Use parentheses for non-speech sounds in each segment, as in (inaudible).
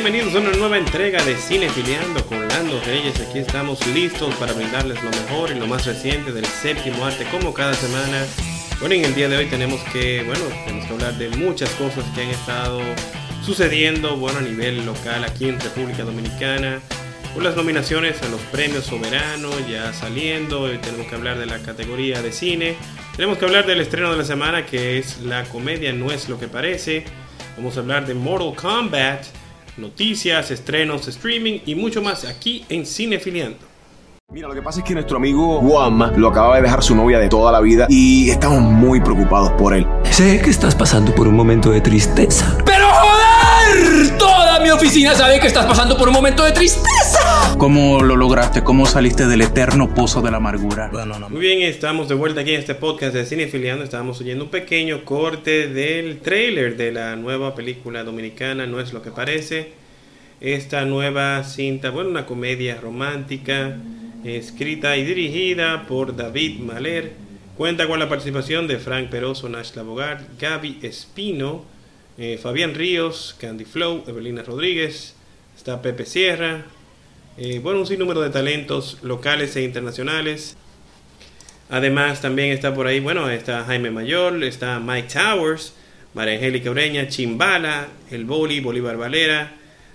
Bienvenidos a una nueva entrega de Cine Filiando con Lando Reyes. Aquí estamos listos para brindarles lo mejor y lo más reciente del séptimo arte como cada semana. Bueno, en el día de hoy tenemos que, bueno, tenemos que hablar de muchas cosas que han estado sucediendo, bueno, a nivel local aquí en República Dominicana. Con las nominaciones a los premios soberanos ya saliendo, hoy tenemos que hablar de la categoría de cine. Tenemos que hablar del estreno de la semana que es la comedia No es lo que parece. Vamos a hablar de Mortal Kombat noticias, estrenos, streaming y mucho más aquí en Cinefiliando. Mira, lo que pasa es que nuestro amigo Juanma lo acaba de dejar su novia de toda la vida y estamos muy preocupados por él. Sé que estás pasando por un momento de tristeza. ¡Pero joder! Toda mi oficina sabe que estás pasando por un momento de tristeza. ¿Cómo lo lograste? ¿Cómo saliste del eterno pozo de la amargura? Muy bien, estamos de vuelta aquí en este podcast de Cinefiliando. Estábamos oyendo un pequeño corte del trailer de la nueva película dominicana, No es lo que parece. Esta nueva cinta, bueno, una comedia romántica escrita y dirigida por David Maler. Cuenta con la participación de Frank Peroso, Nash Bogart, Gaby Espino, eh, Fabián Ríos, Candy Flow, Evelina Rodríguez, está Pepe Sierra, eh, bueno, un sinnúmero de talentos locales e internacionales. Además, también está por ahí, bueno, está Jaime Mayor, está Mike Towers, María Angélica Ureña, Chimbala, El Boli, Bolívar Valera,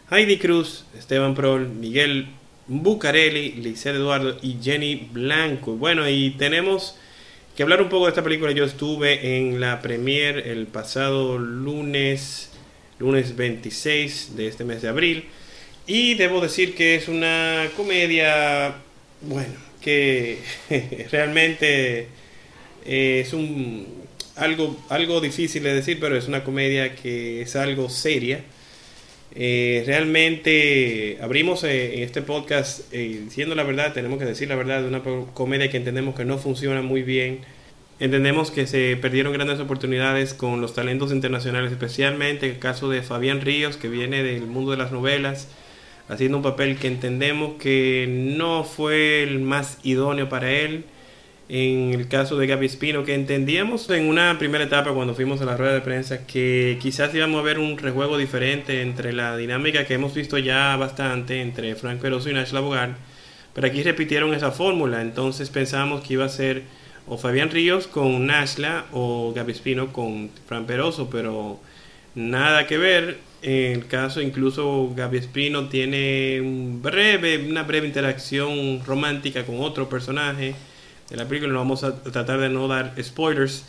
Heidi Cruz, Esteban Prol, Miguel Bucarelli, Licer Eduardo y Jenny Blanco. Bueno, y tenemos que hablar un poco de esta película. Yo estuve en la premiere el pasado lunes, lunes 26 de este mes de abril. Y debo decir que es una comedia, bueno, que (laughs) realmente es un algo, algo difícil de decir, pero es una comedia que es algo seria eh, realmente abrimos eh, en este podcast eh, diciendo la verdad, tenemos que decir la verdad de una comedia que entendemos que no funciona muy bien. Entendemos que se perdieron grandes oportunidades con los talentos internacionales, especialmente el caso de Fabián Ríos, que viene del mundo de las novelas, haciendo un papel que entendemos que no fue el más idóneo para él en el caso de Gaby Espino, que entendíamos en una primera etapa cuando fuimos a la rueda de prensa que quizás íbamos a ver un rejuego diferente entre la dinámica que hemos visto ya bastante entre Frank Peroso y Nash Bogart, pero aquí repitieron esa fórmula, entonces pensamos que iba a ser o Fabián Ríos con Nashla o Gaby Espino con Frank Peroso, pero nada que ver. En el caso incluso Gaby Espino tiene una breve interacción romántica con otro personaje de la película. No vamos a tratar de no dar spoilers.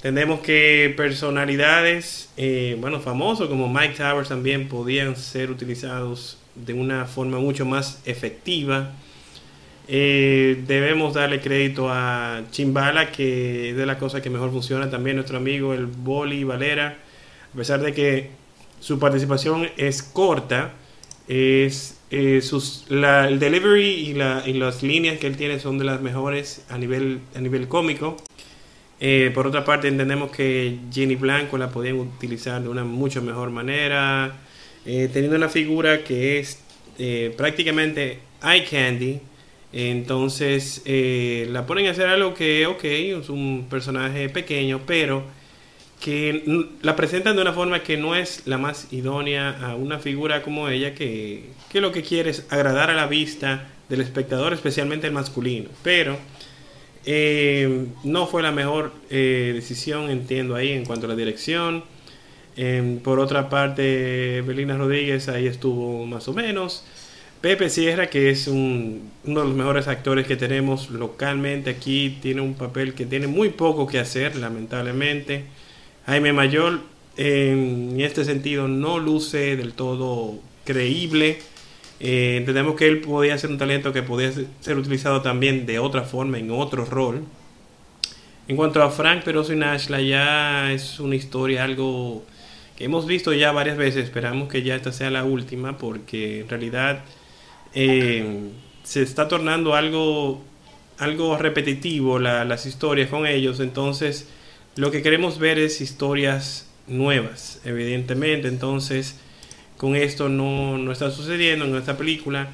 Tenemos que personalidades, eh, bueno, famosos como Mike Towers también podían ser utilizados de una forma mucho más efectiva. Eh, debemos darle crédito a Chimbala, que es de las cosas que mejor funciona. También nuestro amigo el Boli Valera, a pesar de que su participación es corta, es eh, sus, el delivery y, las líneas que él tiene son de las mejores a nivel, a nivel cómico. Eh, por otra parte, entendemos que Jenny Blanco la podían utilizar de una mucho mejor manera, eh, teniendo una figura que es prácticamente eye candy. Entonces, la ponen a hacer algo que, ok, es un personaje pequeño, pero que la presentan de una forma que no es la más idónea a una figura como ella que, que lo que quiere es agradar a la vista del espectador, especialmente el masculino. Pero eh, no fue la mejor eh, decisión, entiendo ahí, en cuanto a la dirección. Em, por otra parte, Belina Rodríguez ahí estuvo más o menos. Pepe Sierra, que es un, uno de los mejores actores que tenemos localmente aquí, tiene un papel que tiene muy poco que hacer, lamentablemente. Jaime Mayor en este sentido no luce del todo creíble. Eh, entendemos que él podía ser un talento que podía ser utilizado también de otra forma, en otro rol. En cuanto a Frank Peroso y Nashla, ya es una historia algo que hemos visto ya varias veces. Esperamos que ya esta sea la última, porque en realidad eh, se está tornando algo, algo repetitivo las historias con ellos. Entonces, lo que queremos ver es historias nuevas, evidentemente. Entonces, con esto no, está sucediendo en esta película,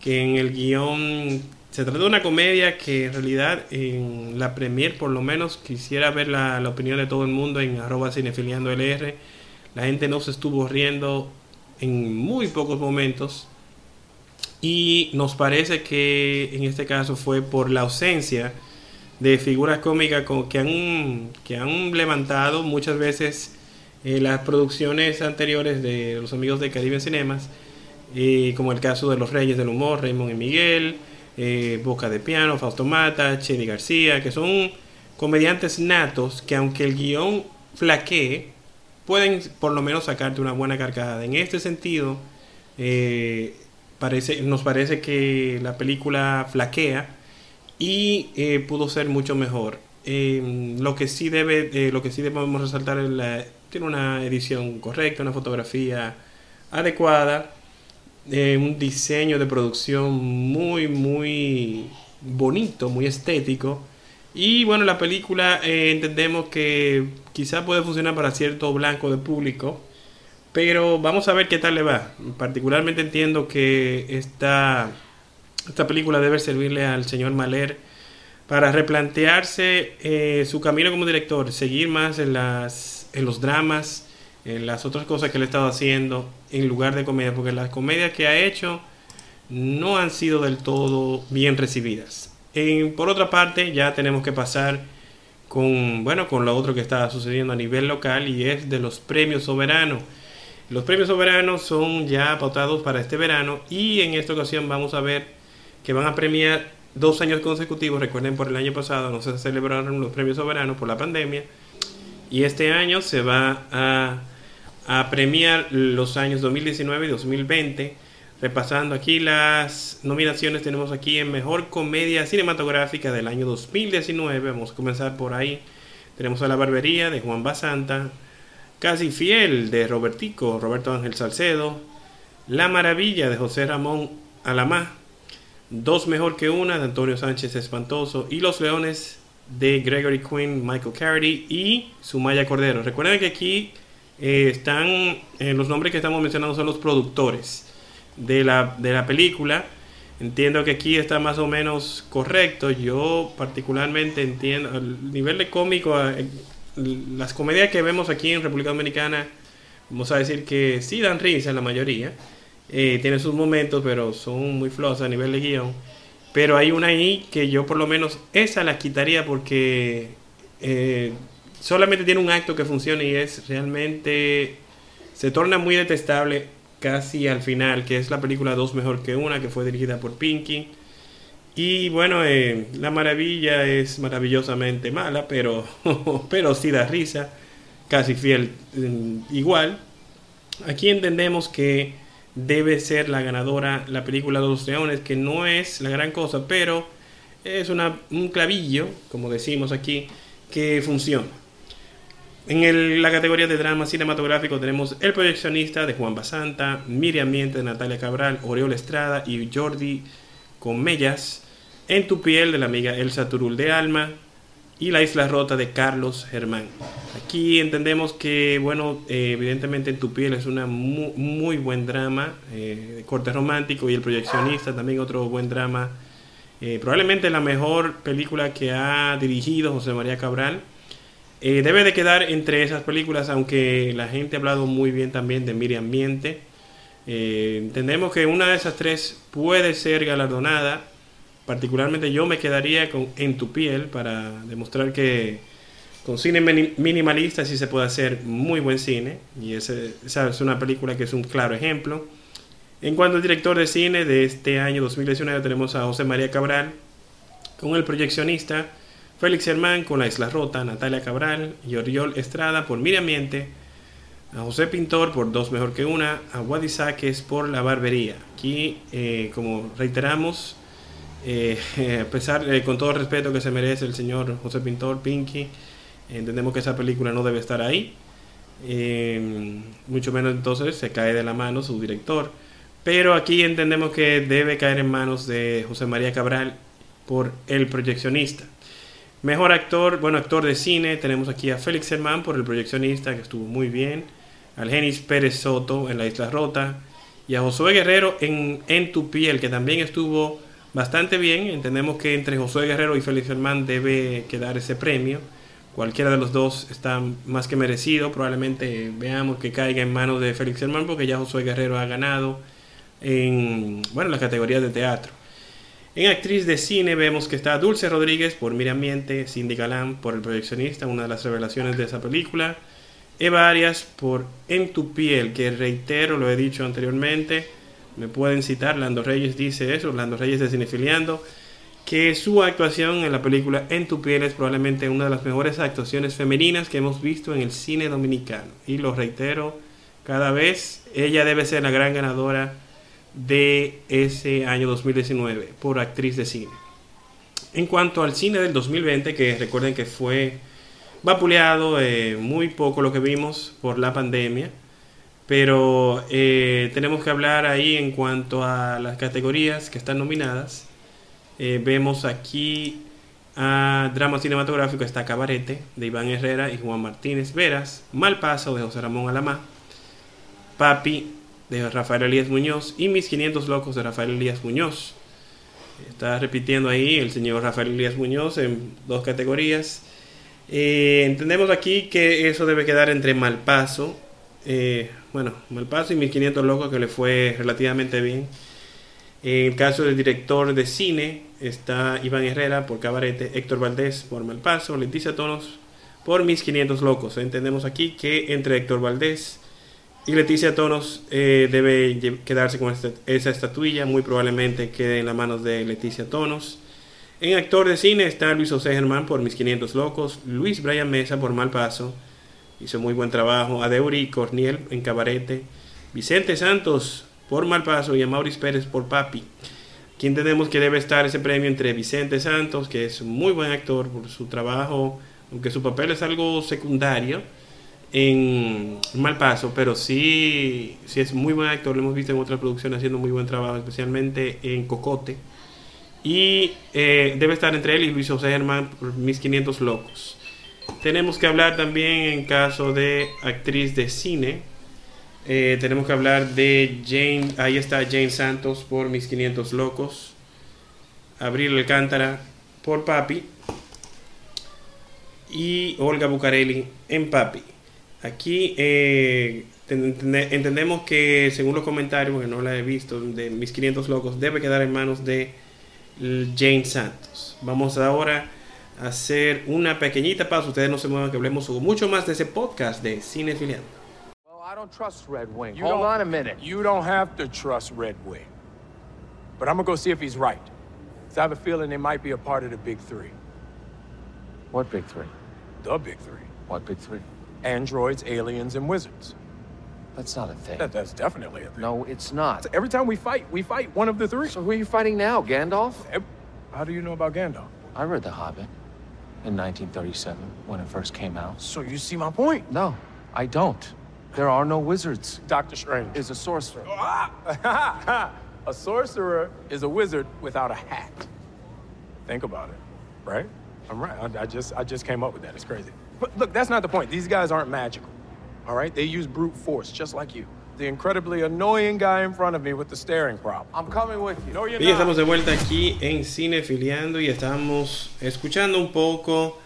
que en el guion se trata de una comedia que en realidad en la premier por lo menos quisiera ver la, opinión de todo el mundo en arroba cinefiliando LR. La gente no se estuvo riendo en muy pocos momentos y nos parece que en este caso fue por la ausencia de figuras cómicas que han, que han levantado muchas veces eh, las producciones anteriores de los amigos de Caribe Cinemas, eh, como el caso de los Reyes del Humor, Raymond y Miguel, eh, Boca de Piano, Fausto Mata, Chedi García, que son comediantes natos que aunque el guion flaquee, pueden por lo menos sacarte una buena carcajada. En este sentido, parece, nos parece que la película flaquea y pudo ser mucho mejor. lo que sí debe, lo que sí debemos resaltar es la tiene una edición correcta, una fotografía adecuada, eh, un diseño de producción muy, muy bonito, muy estético. Y bueno, la película eh, entendemos que quizá puede funcionar para cierto blanco de público, pero vamos a ver qué tal le va. Particularmente entiendo que esta, esta película debe servirle al señor Maler para replantearse eh, su camino como director, seguir más en las en los dramas, en las otras cosas que él ha estado haciendo en lugar de comedia, porque las comedias que ha hecho no han sido del todo bien recibidas. por otra parte, ya tenemos que pasar con, bueno, con lo otro que está sucediendo a nivel local y es de los premios soberanos. Los premios soberanos son ya pautados para este verano y en esta ocasión vamos a ver que van a premiar dos años consecutivos. Recuerden, por el año pasado no se celebraron los premios soberanos por la pandemia y este año se va a, premiar los años 2019 y 2020. Repasando aquí las nominaciones, tenemos aquí en Mejor Comedia Cinematográfica del año 2019. Vamos a comenzar por ahí. Tenemos a La Barbería de Juan Basanta, Casi Fiel de Robertico, Roberto Ángel Salcedo, La Maravilla de José Ramón Alamá, Dos Mejor que Una de Antonio Sánchez Espantoso y Los Leones de Gregory Quinn, Michael Carity y Sumaya Cordero. Recuerden que aquí eh, están eh, los nombres que estamos mencionando son los productores de la, de la película. Entiendo que aquí está más o menos correcto. Yo particularmente entiendo el nivel de cómico, eh, las comedias que vemos aquí en República Dominicana, vamos a decir que sí dan risa en la mayoría. Tienen sus momentos, pero son muy flojos a nivel de guion. Pero hay una ahí que yo por lo menos esa la quitaría porque eh, solamente tiene un acto que funciona y es realmente... Se torna muy detestable casi al final, que es la película Dos Mejor que Una, que fue dirigida por Pinky. Y bueno, eh, La Maravilla es maravillosamente mala, pero, (laughs) pero sí da risa, casi fiel mm, igual. Aquí entendemos que debe ser la ganadora la película de los leones, que no es la gran cosa, pero es una, un clavillo, como decimos aquí, que funciona. En la categoría de drama cinematográfico tenemos El proyeccionista de Juan Basanta, Miriam Miente de Natalia Cabral, Oriol Estrada y Jordi Comellas, En tu piel de la amiga Elsa Turul de Alma, y La Isla Rota de Carlos Germán. Aquí entendemos que, bueno, eh, evidentemente En tu piel es una muy, buen drama eh, de corte romántico y El proyeccionista también otro buen drama. Eh, probablemente la mejor película que ha dirigido José María Cabral. debe de quedar entre esas películas, aunque la gente ha hablado muy bien también de Miriam Ambiente. entendemos que una de esas tres puede ser galardonada particularmente yo me quedaría con En tu piel para demostrar que con cine minimalista sí se puede hacer muy buen cine y esa es una película que es un claro ejemplo. En cuanto al director de cine de este año 2019 tenemos a José María Cabral con El proyeccionista, Félix Hermán con La Isla Rota, Natalia Cabral y Oriol Estrada por Miriam Miente, a José Pintor por Dos Mejor que Una, a Wadi por La Barbería. Aquí, eh, como reiteramos, eh, (laughs) a pesar, eh, con todo el respeto que se merece el señor José Pintor, Pinky, entendemos que esa película no debe estar ahí. Eh, mucho menos entonces se cae de la mano su director. Pero aquí entendemos que debe caer en manos de José María Cabral por El Proyeccionista. Mejor actor, bueno, actor de cine, tenemos aquí a Félix Hermán por El Proyeccionista, que estuvo muy bien. Al Genis Pérez Soto en La Isla Rota. Y a Josué Guerrero en En Tu Piel, que también estuvo bastante bien. Entendemos que entre Josué Guerrero y Félix Hermán debe quedar ese premio Cualquiera de los dos está más que merecido. Probablemente veamos que caiga en manos de Félix Hermán porque ya Josué Guerrero ha ganado en bueno, las categorías de teatro. En actriz de cine vemos que está Dulce Rodríguez por Mira Ambiente, Cindy Galán por El Proyeccionista, una de las revelaciones de esa película. Eva Arias por En tu piel, que reitero, lo he dicho anteriormente, me pueden citar, Lando Reyes dice eso, Lando Reyes de Cinefiliando, que su actuación en la película En tu piel es probablemente una de las mejores actuaciones femeninas que hemos visto en el cine dominicano. Y lo reitero, cada vez ella debe ser la gran ganadora de ese año 2019 por actriz de cine. En cuanto al cine del 2020, que recuerden que fue vapuleado, eh, muy poco lo que vimos por la pandemia, pero eh, tenemos que hablar ahí en cuanto a las categorías que están nominadas. Eh, vemos aquí a drama cinematográfico está Cabarete de Iván Herrera y Juan Martínez Veras, Mal Paso de José Ramón Alamá, Papi de Rafael Elías Muñoz y Mis 500 Locos de Rafael Elías Muñoz. Está repitiendo ahí el señor Rafael Elías Muñoz en dos categorías. Eh, entendemos aquí que eso debe quedar entre Malpaso, eh, bueno, Malpaso y 1500 Locos que le fue relativamente bien. En el caso del director de cine está Iván Herrera por Cabarete, Héctor Valdés por Malpaso, Leticia Tonos por Mis 500 Locos. Entendemos aquí que entre Héctor Valdés y Leticia Tonos eh, debe quedarse con esa estatuilla, muy probablemente quede en las manos de Leticia Tonos. En actor de cine está Luis José Germán por Mis 500 Locos, Luis Brian Mesa por Mal Paso, hizo muy buen trabajo, Adeuri Corniel en Cabarete, Vicente Santos por Mal Paso y a Maurice Pérez por Papi. Aquí entendemos que debe estar ese premio entre Vicente Santos, que es un muy buen actor por su trabajo, aunque su papel es algo secundario en Mal Paso, pero sí, sí es muy buen actor, lo hemos visto en otras producciones haciendo muy buen trabajo, especialmente en Cocote y eh, debe estar entre él y Luis José Germán por Mis 500 Locos. Tenemos que hablar también en caso de actriz de cine. Eh, tenemos que hablar de Jane, ahí está Jane Santos por Mis 500 Locos. Abril Alcántara por Papi. Y Olga Bucarelli en Papi. Aquí eh, entendemos que según los comentarios, que no la he visto, de Mis 500 Locos, debe quedar en manos de Jane Santos. Vamos ahora hacer una pequeñita pausa. Ustedes no se muevan que hablemos mucho más de ese podcast de Cine Filiando. Well, I don't trust Red Wing. You Hold don't- on a minute. You don't have to trust Red Wing. But I'm gonna go see if he's right. 'Cause I have a feeling they might be a part of the big three. What big three? The big three. What big three? Androids, aliens, and wizards. That's not a thing. That, that's definitely a thing. No, it's not. Every time we fight, we fight one of the three. So who are you fighting now, Gandalf? How do you know about Gandalf? I read The Hobbit in 1937 when it first came out. So you see my point. No, I don't. There are no wizards. Doctor Strange. Is a sorcerer. Ah! (laughs) a sorcerer is a wizard without a hat. Think about it, right? I'm right. I, I just I just came up with that. It's crazy. But look, that's not the point. These guys aren't magical. All right? They use brute force just like you. The incredibly annoying guy in front of me with the staring problem. I'm coming with you. No, estamos de vuelta aquí en Cine Filiando y estamos escuchando un poco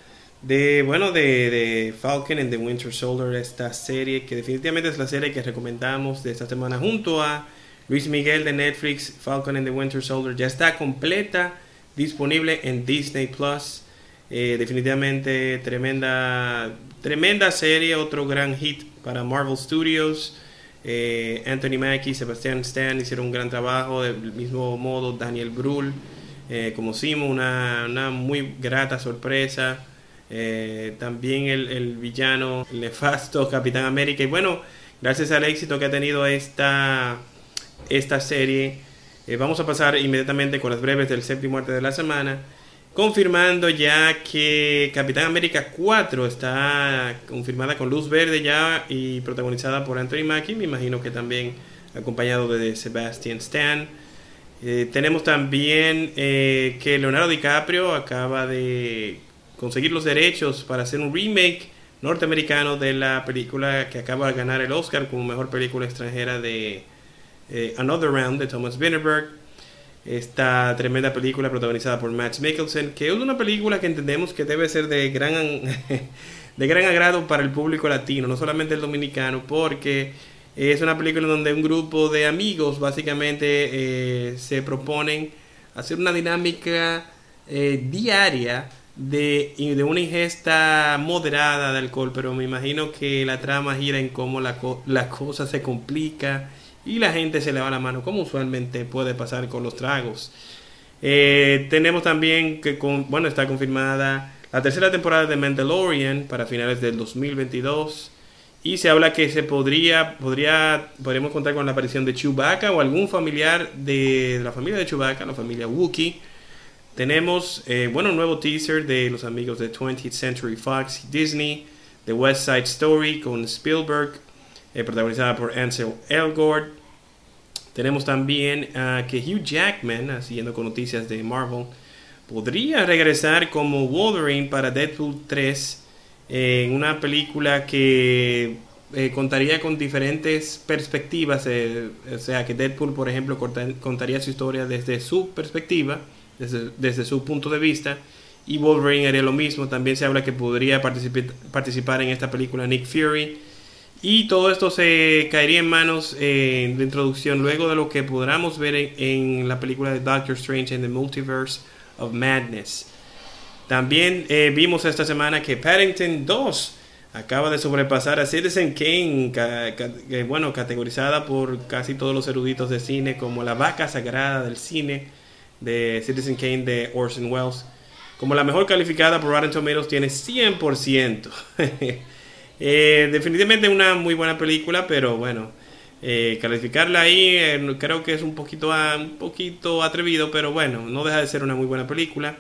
de, bueno, de, de Falcon and the Winter Soldier, esta serie que definitivamente es la serie que recomendamos de esta semana junto a Luis Miguel de Netflix, Falcon and the Winter Soldier, ya está completa, disponible en Disney Plus. Eh, definitivamente tremenda, tremenda serie, otro gran hit para Marvel Studios. Eh, Anthony Mackie, Sebastian Stan hicieron un gran trabajo, del mismo modo Daniel Brühl, eh, como Simo, una, muy grata sorpresa. Eh, también el, villano el nefasto Capitán América. Y bueno, gracias al éxito que ha tenido esta, esta serie, vamos a pasar inmediatamente con las breves del séptimo arte de la semana. Confirmando ya que Capitán América 4 está confirmada con luz verde ya y protagonizada por Anthony Mackie, me imagino que también acompañado de Sebastian Stan. Eh, tenemos también eh, que Leonardo DiCaprio acaba de conseguir los derechos para hacer un remake norteamericano de la película que acaba de ganar el Oscar como mejor película extranjera de eh, Another Round de Thomas Vinterberg. Esta tremenda película protagonizada por Matt Mikkelsen, que es una película que entendemos que debe ser de gran, (laughs) de gran agrado para el público latino, no solamente el dominicano, porque es una película donde un grupo de amigos básicamente eh, se proponen hacer una dinámica eh, diaria de, de, una ingesta moderada de alcohol, pero me imagino que la trama gira en cómo la, la cosa se complica y la gente se le va la mano, como usualmente puede pasar con los tragos. Eh, tenemos también que, con, bueno, está confirmada la tercera temporada de Mandalorian para finales del 2022. Y se habla que se podría, podría, podríamos contar con la aparición de Chewbacca o algún familiar de, la familia de Chewbacca, la familia Wookiee. Tenemos, eh, bueno, un nuevo teaser de los amigos de 20th Century Fox y Disney, The West Side Story con Spielberg, eh, protagonizada por Ansel Elgort. Tenemos también uh, que Hugh Jackman, siguiendo con noticias de Marvel, podría regresar como Wolverine para Deadpool 3 en una película que eh, contaría con diferentes perspectivas, eh, o sea que Deadpool, por ejemplo, contaría su historia desde su perspectiva, desde, su punto de vista, y Wolverine haría lo mismo. También se habla que podría participar en esta película Nick Fury. Y todo esto se caería en manos eh, de introducción luego de lo que podamos ver en, la película de Doctor Strange in the Multiverse of Madness. También eh, vimos esta semana que Paddington 2 acaba de sobrepasar a Citizen Kane, bueno, categorizada por casi todos los eruditos de cine como la vaca sagrada del cine de Citizen Kane de Orson Welles. Como la mejor calificada por Rotten Tomatoes tiene 100%. (laughs) Eh, definitivamente una muy buena película, pero bueno, eh, calificarla ahí eh, creo que es un poquito, un poquito atrevido, pero bueno, no deja de ser una muy buena película.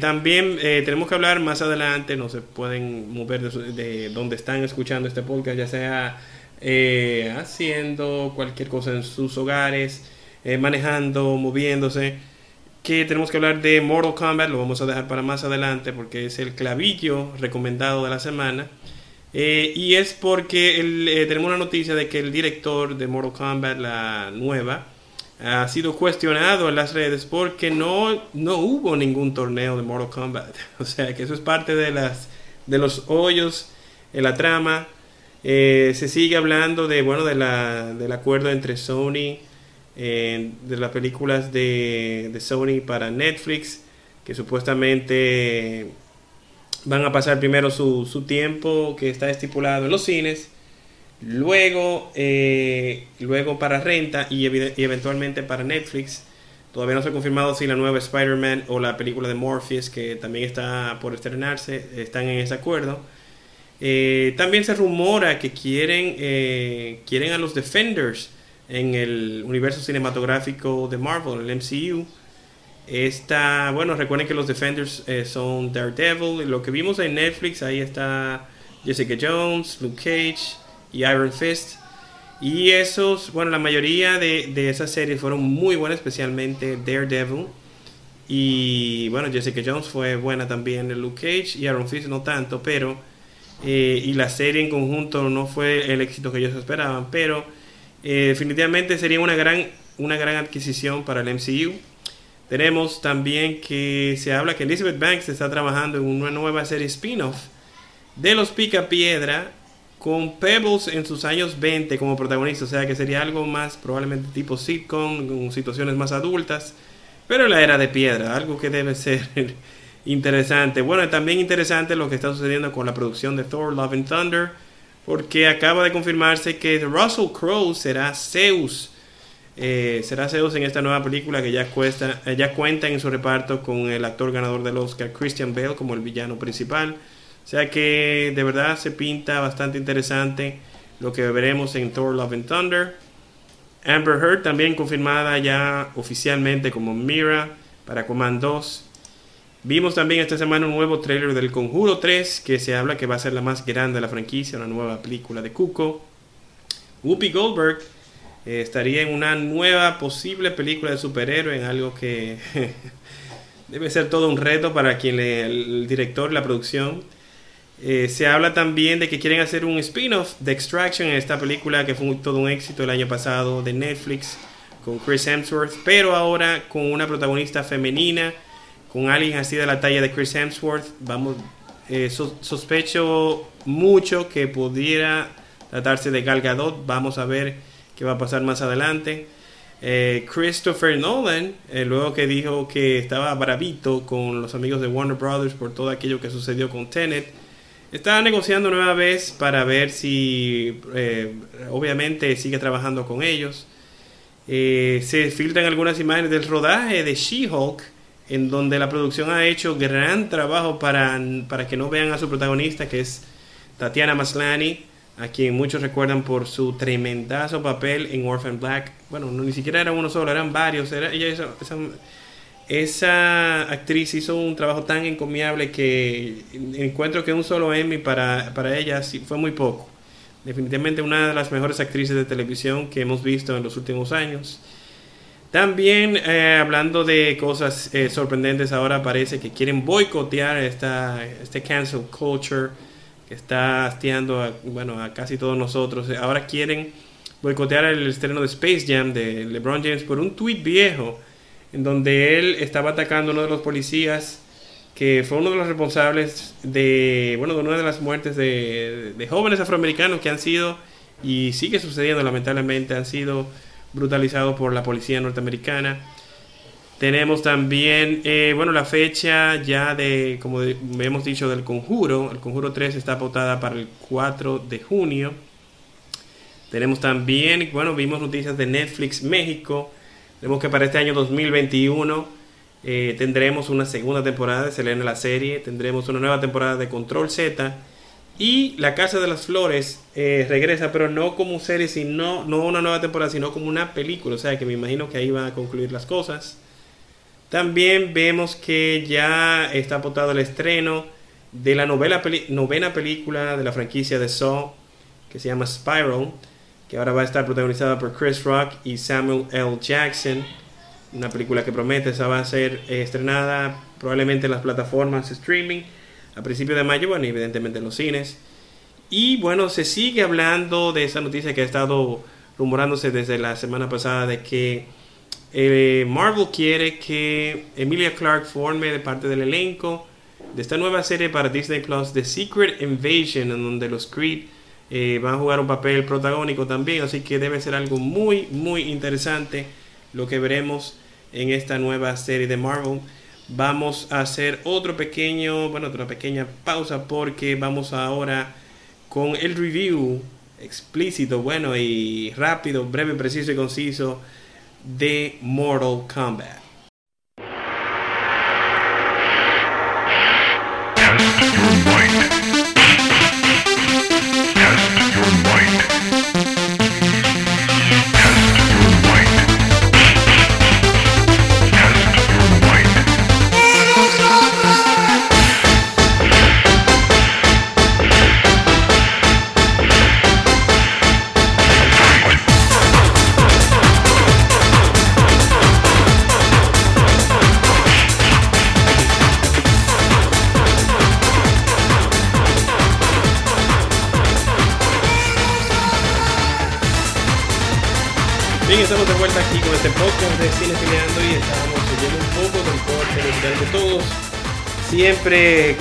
también tenemos que hablar más adelante, no se pueden mover de, donde están escuchando este podcast, ya sea haciendo cualquier cosa en sus hogares, manejando, moviéndose que tenemos que hablar de Mortal Kombat, lo vamos a dejar para más adelante porque es el clavillo recomendado de la semana. Eh, y es porque eh, tenemos una noticia de que el director de Mortal Kombat, la nueva, ha sido cuestionado en las redes porque no, no hubo ningún torneo de Mortal Kombat. (laughs) O sea que eso es parte de, las, de los hoyos en la trama. Eh, se sigue hablando de, bueno, de la, del acuerdo entre Sony, de las películas de, de Sony para Netflix, que supuestamente van a pasar primero su, su tiempo que está estipulado en los cines, luego, eh, luego para renta y, eventualmente para Netflix. Todavía no se ha confirmado si la nueva Spider-Man o la película de Morpheus, que también está por estrenarse, están en ese acuerdo. Eh, también se rumora que quieren, eh, quieren a los Defenders en el universo cinematográfico de Marvel, el MCU. Está, bueno, recuerden que los Defenders eh, son Daredevil. Lo que vimos en Netflix, ahí está Jessica Jones, Luke Cage y Iron Fist. Y esos, bueno, la mayoría de, de esas series fueron muy buenas, especialmente Daredevil. Y bueno, Jessica Jones fue buena también, Luke Cage y Iron Fist no tanto, pero... Eh, y la serie en conjunto no fue el éxito que ellos esperaban, pero eh, definitivamente sería una gran, una gran adquisición para el MCU. Tenemos también que se habla que Elizabeth Banks está trabajando en una nueva serie spin-off de los Pica Piedra con Pebbles en sus años 20 como protagonista, o sea que sería algo más probablemente tipo sitcom, con situaciones más adultas, pero en la era de piedra, algo que debe ser (laughs) interesante. Bueno, también interesante lo que está sucediendo con la producción de Thor Love and Thunder, porque acaba de confirmarse que Russell Crowe será Zeus eh, será Zeus en esta nueva película que ya, cuesta, eh, ya cuenta en su reparto con el actor ganador del Oscar Christian Bale como el villano principal. O sea que de verdad se pinta bastante interesante lo que veremos en Thor Love and Thunder. Amber Heard también confirmada ya oficialmente como Mira para Command 2. Vimos también esta semana un nuevo trailer del Conjuro 3 que se habla que va a ser la más grande de la franquicia, una nueva película de Cuco. Whoopi Goldberg eh, estaría en una nueva posible película de superhéroe, en algo que (laughs) debe ser todo un reto para quien le, el director, la producción. Eh, se habla también de que quieren hacer un spin-off de Extraction en esta película que fue todo un éxito el año pasado de Netflix con Chris Hemsworth, pero ahora con una protagonista femenina, con alguien así de la talla de Chris Hemsworth. Vamos, eh, so- sospecho mucho que pudiera tratarse de Gal Gadot. Vamos a ver qué va a pasar más adelante. Eh, Christopher Nolan, eh, luego que dijo que estaba bravito con los amigos de Warner Brothers por todo aquello que sucedió con Tenet, está negociando nueva vez para ver si, obviamente, sigue trabajando con ellos. Se filtran algunas imágenes del rodaje de She-Hulk, en donde la producción ha hecho gran trabajo para, para que no vean a su protagonista, que es Tatiana Maslany, a quien muchos recuerdan por su tremendazo papel en Orphan Black. Bueno, no, ni siquiera era uno solo, eran varios. Esa, esa actriz hizo un trabajo tan encomiable que encuentro que un solo Emmy para, para ella sí, fue muy poco. Definitivamente una de las mejores actrices de televisión que hemos visto en los últimos años. También eh, hablando de cosas eh, sorprendentes, ahora parece que quieren boicotear esta, este cancel culture que está hastiando a, bueno, a casi todos nosotros. Ahora quieren boicotear el estreno de Space Jam de LeBron James por un tweet viejo en donde él estaba atacando a uno de los policías que fue uno de los responsables de, bueno, de una de las muertes de, de jóvenes afroamericanos que han sido y sigue sucediendo lamentablemente, han sido brutalizados por la policía norteamericana. Tenemos también, eh, bueno, la fecha ya de, como hemos dicho, del conjuro. El conjuro 3 está pautada para el 4 de junio. Tenemos también, bueno, vimos noticias de Netflix México. Tenemos que para este año 2021 eh, tendremos una segunda temporada de Selena la serie. Tendremos una nueva temporada de Control Z. Y La Casa de las Flores eh, regresa, pero no como serie, sino no una nueva temporada, sino como una película. O sea que me imagino que ahí van a concluir las cosas. También vemos que ya está apuntado el estreno de la novela novena película de la franquicia de Saw, que se llama Spiral, que ahora va a estar protagonizada por Chris Rock y Samuel L. Jackson. Una película que promete, esa va a ser eh, estrenada probablemente en las plataformas streaming a principios de mayo, bueno, evidentemente en los cines. Y bueno, se sigue hablando de esa noticia que ha estado rumorándose desde la semana pasada de que eh, Marvel quiere que Emilia Clarke forme parte del elenco de esta nueva serie para Disney Plus, The Secret Invasion, en donde los Creed eh, van a jugar un papel protagónico también. Así que debe ser algo muy, muy interesante lo que veremos en esta nueva serie de Marvel. Vamos a hacer otro pequeño, bueno, otra pequeña pausa porque vamos ahora con el review explícito, bueno y rápido, breve, preciso y conciso de Mortal Kombat.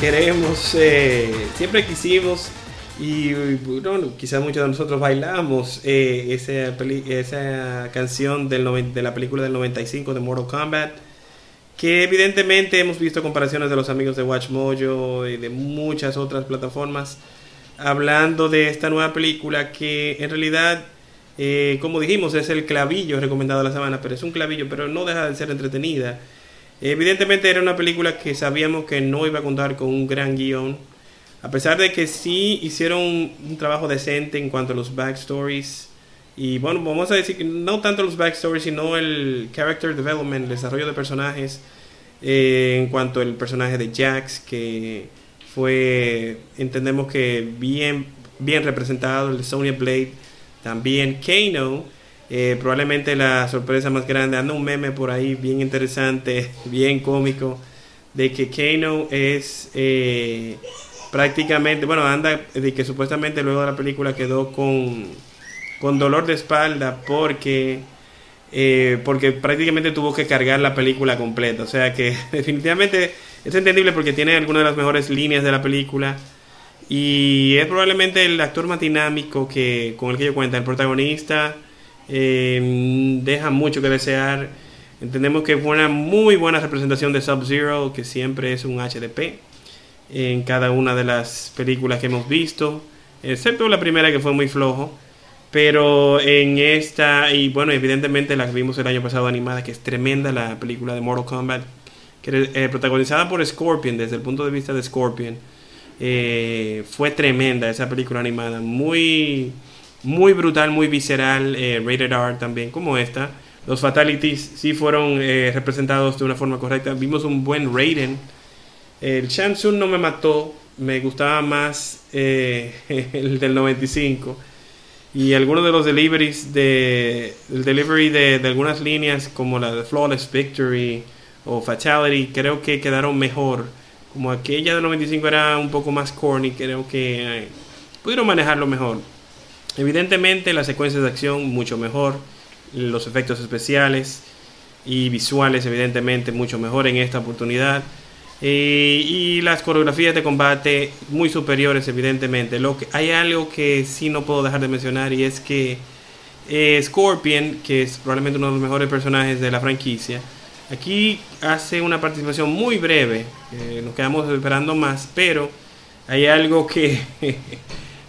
Queremos, eh, siempre quisimos y quizás muchos de nosotros bailamos eh, esa, canción del de la película del 95 de Mortal Kombat que evidentemente hemos visto comparaciones de los amigos de Watch Mojo y de muchas otras plataformas hablando de esta nueva película que en realidad eh, como dijimos es el clavillo recomendado de la semana pero es un clavillo pero no deja de ser entretenida evidentemente era una película que sabíamos que no iba a contar con un gran guion a pesar de que sí hicieron un, trabajo decente en cuanto a los backstories y bueno, vamos a decir que no tanto los backstories, sino el character development, el desarrollo de personajes. eh, en cuanto al personaje de Jax, que fue, entendemos que bien, bien representado, el de Sonya Blade, también Kano. Eh, probablemente la sorpresa más grande, anda un meme por ahí bien interesante, (laughs) bien cómico, de que Kano es eh, prácticamente, bueno, anda de que supuestamente luego de la película quedó con con dolor de espalda porque eh, porque prácticamente tuvo que cargar la película completa. O sea que (laughs) definitivamente es entendible porque tiene algunas de las mejores líneas de la película. Y es probablemente el actor más dinámico que, con el que yo cuenta. El protagonista eh, deja mucho que desear. Entendemos que fue una muy buena representación de Sub-Zero, que siempre es un HDP en cada una de las películas que hemos visto, excepto la primera que fue muy flojo. Pero en esta, y bueno, evidentemente la que vimos el año pasado animada, que es tremenda, la película de Mortal Kombat, que eh, protagonizada por Scorpion, desde el punto de vista de Scorpion. Eh, fue tremenda esa película animada, muy, muy brutal, muy visceral, eh, rated R también, como esta. Los fatalities sí fueron representados de una forma correcta. Vimos un buen rating. El Tsung no me mató, me gustaba más (laughs) el del 95 y algunos de los deliveries de el delivery de, algunas líneas como la de Flawless Victory o Fatality creo que quedaron mejor como aquella del 95 era un poco más corny creo que eh, pudieron manejarlo mejor evidentemente las secuencias de acción mucho mejor los efectos especiales y visuales evidentemente mucho mejor en esta oportunidad eh, y las coreografías de combate muy superiores, evidentemente. Lo que, hay algo que sí no puedo dejar de mencionar y es que eh, Scorpion, que es probablemente uno de los mejores personajes de la franquicia, aquí hace una participación muy breve. Eh, nos quedamos esperando más, pero hay algo que (laughs)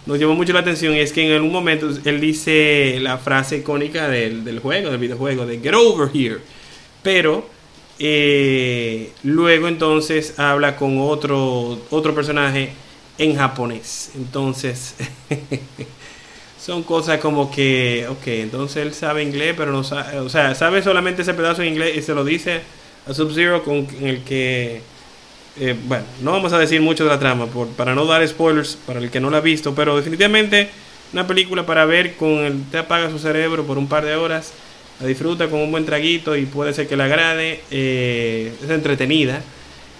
nos llamó mucho la atención es que en algún momento él dice la frase icónica del, del juego, del videojuego, de Get over here. Pero eh, luego entonces habla con otro, otro personaje en japonés. Entonces, (laughs) son cosas como que, ok, entonces él sabe inglés, pero no sabe, o sea, sabe solamente ese pedazo en inglés y se lo dice a Sub-Zero con el que, eh, bueno, no vamos a decir mucho de la trama por, para no dar spoilers para el que no la ha visto, pero definitivamente una película para ver con el, te apaga su cerebro por un par de horas la disfruta con un buen traguito y puede ser que le agrade. Eh, es entretenida,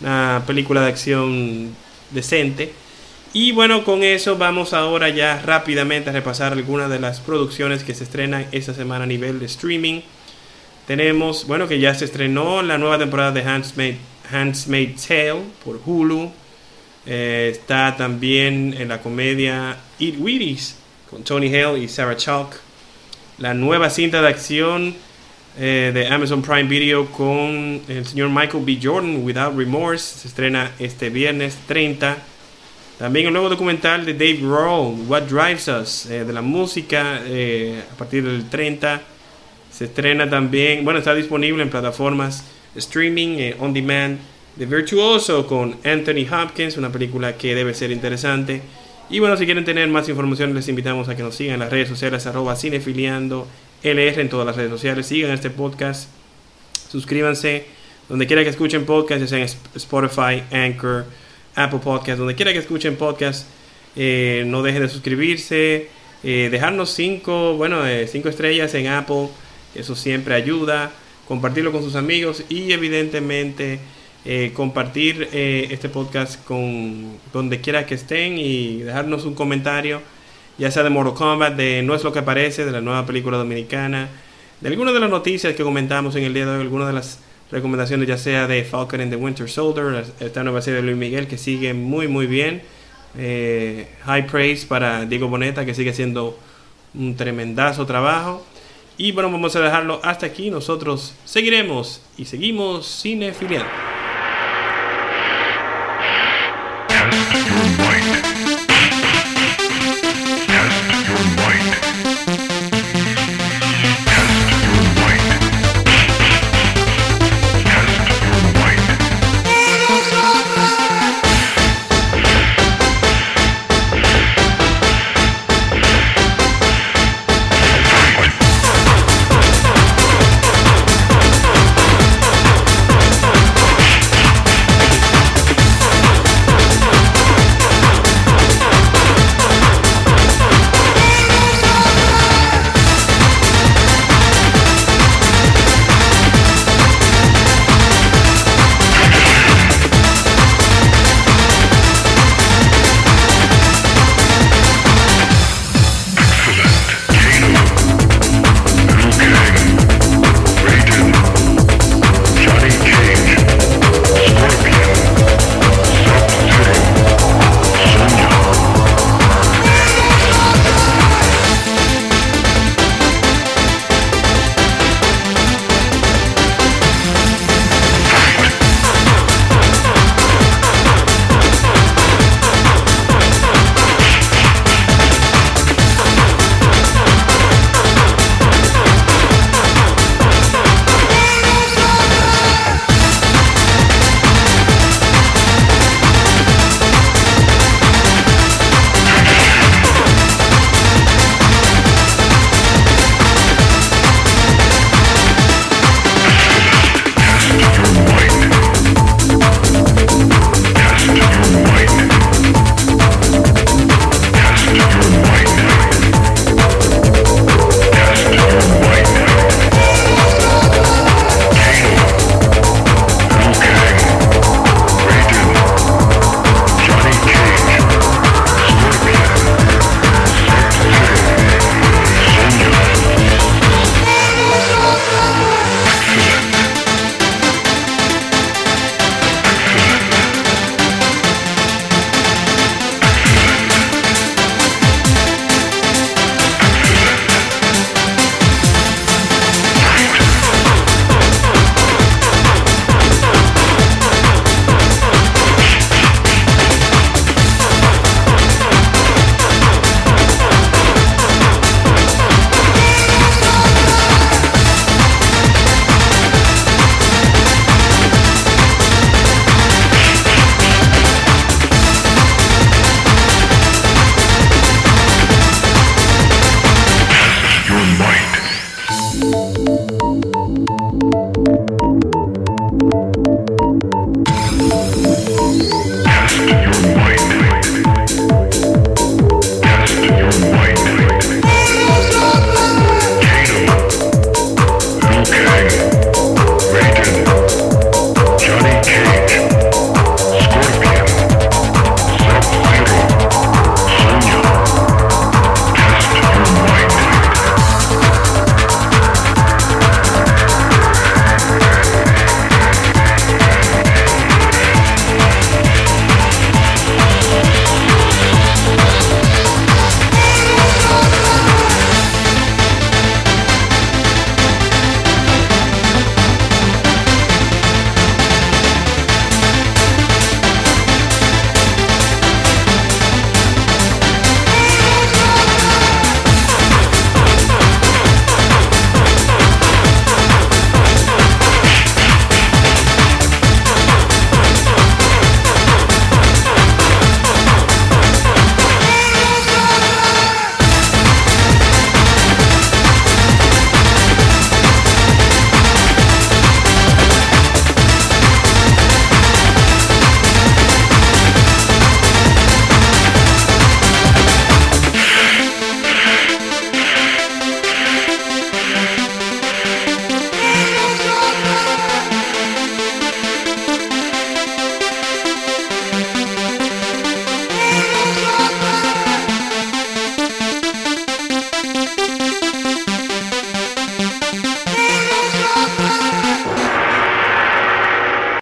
una película de acción decente. Y bueno, con eso vamos ahora ya rápidamente a repasar algunas de las producciones que se estrenan esta semana a nivel de streaming. Tenemos, bueno, que ya se estrenó la nueva temporada de Handsmaid's Tale por Hulu. Eh, está también en la comedia Eat Wheaties con Tony Hale y Sarah Chalk la nueva cinta de acción eh, de Amazon Prime Video con el señor Michael B. Jordan, Without Remorse, se estrena este viernes 30. También el nuevo documental de Dave Grohl, What Drives Us, eh, de la música, a partir del 30. Se estrena también, bueno, está disponible en plataformas streaming, on demand, de Virtuoso con Anthony Hopkins, una película que debe ser interesante. Y bueno, si quieren tener más información, les invitamos a que nos sigan en las redes sociales, arroba cinefiliando LR en todas las redes sociales. Sigan este podcast, suscríbanse donde quiera que escuchen podcast, ya sea en Spotify, Anchor, Apple Podcast, donde quiera que escuchen podcast. Eh, no dejen de suscribirse, eh, dejarnos cinco, bueno, eh, cinco estrellas en Apple, eso siempre ayuda. Compartirlo con sus amigos y evidentemente eh, compartir eh, este podcast con donde quiera que estén y dejarnos un comentario, ya sea de Mortal Kombat, de No es lo que parece, de la nueva película dominicana, de algunas de las noticias que comentamos en el día de hoy, algunas de las recomendaciones, ya sea de Falcon and the Winter Soldier, esta nueva serie de Luis Miguel que sigue muy, muy bien. Eh, high praise para Diego Boneta que sigue haciendo un tremendazo trabajo. Y bueno, vamos a dejarlo hasta aquí. Nosotros seguiremos y seguimos cinefiliando.